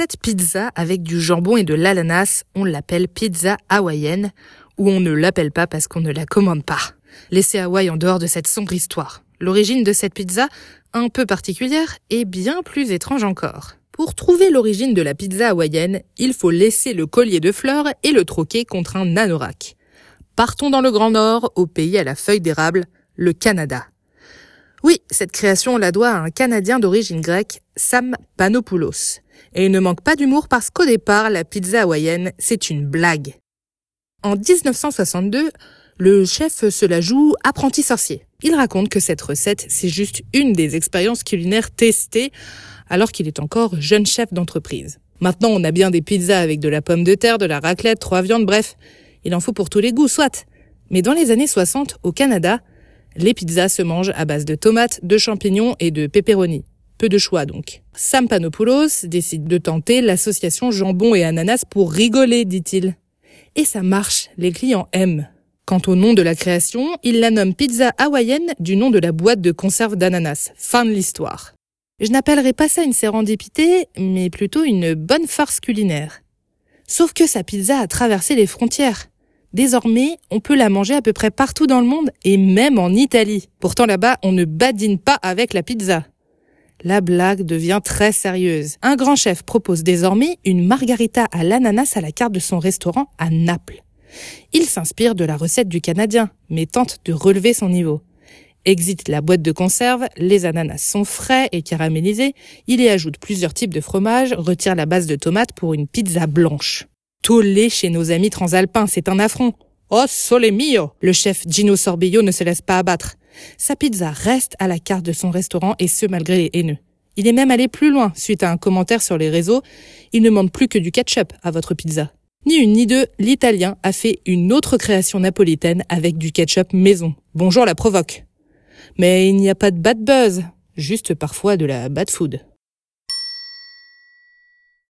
Cette pizza avec du jambon et de l'ananas, on l'appelle pizza hawaïenne, ou on ne l'appelle pas parce qu'on ne la commande pas. Laissez Hawaï en dehors de cette sombre histoire. L'origine de cette pizza, un peu particulière, est bien plus étrange encore. Pour trouver l'origine de la pizza hawaïenne, il faut laisser le collier de fleurs et le troquer contre un anorak. Partons dans le Grand Nord, au pays à la feuille d'érable, le Canada. Oui, cette création, on la doit à un Canadien d'origine grecque, Sam Panopoulos. Et il ne manque pas d'humour parce qu'au départ, la pizza hawaïenne, c'est une blague. En 1962, le chef se la joue apprenti sorcier. Il raconte que cette recette, c'est juste une des expériences culinaires testées alors qu'il est encore jeune chef d'entreprise. Maintenant, on a bien des pizzas avec de la pomme de terre, de la raclette, trois viandes, bref. Il en faut pour tous les goûts, soit. Mais dans les années 60, au Canada, les pizzas se mangent à base de tomates, de champignons et de pepperoni. Peu de choix donc. Sam Panopoulos décide de tenter l'association jambon et ananas pour rigoler, dit-il. Et ça marche, les clients aiment. Quant au nom de la création, il la nomme pizza hawaïenne du nom de la boîte de conserve d'ananas. Fin de l'histoire. Je n'appellerai pas ça une sérendipité, mais plutôt une bonne farce culinaire. Sauf que sa pizza a traversé les frontières. Désormais, on peut la manger à peu près partout dans le monde et même en Italie. Pourtant là-bas, on ne badine pas avec la pizza. La blague devient très sérieuse. Un grand chef propose désormais une margarita à l'ananas à la carte de son restaurant à Naples. Il s'inspire de la recette du Canadien, mais tente de relever son niveau. Exit la boîte de conserve, les ananas sont frais et caramélisés, il y ajoute plusieurs types de fromage, retire la base de tomate pour une pizza blanche. Tollé chez nos amis transalpins, c'est un affront. Oh, sole mio Le chef Gino Sorbillo ne se laisse pas abattre. Sa pizza reste à la carte de son restaurant et ce malgré les haineux. Il est même allé plus loin suite à un commentaire sur les réseaux. Il ne demande plus que du ketchup à votre pizza. Ni une ni deux, l'Italien a fait une autre création napolitaine avec du ketchup maison. Bonjour la provoque. Mais il n'y a pas de bad buzz, juste parfois de la bad food.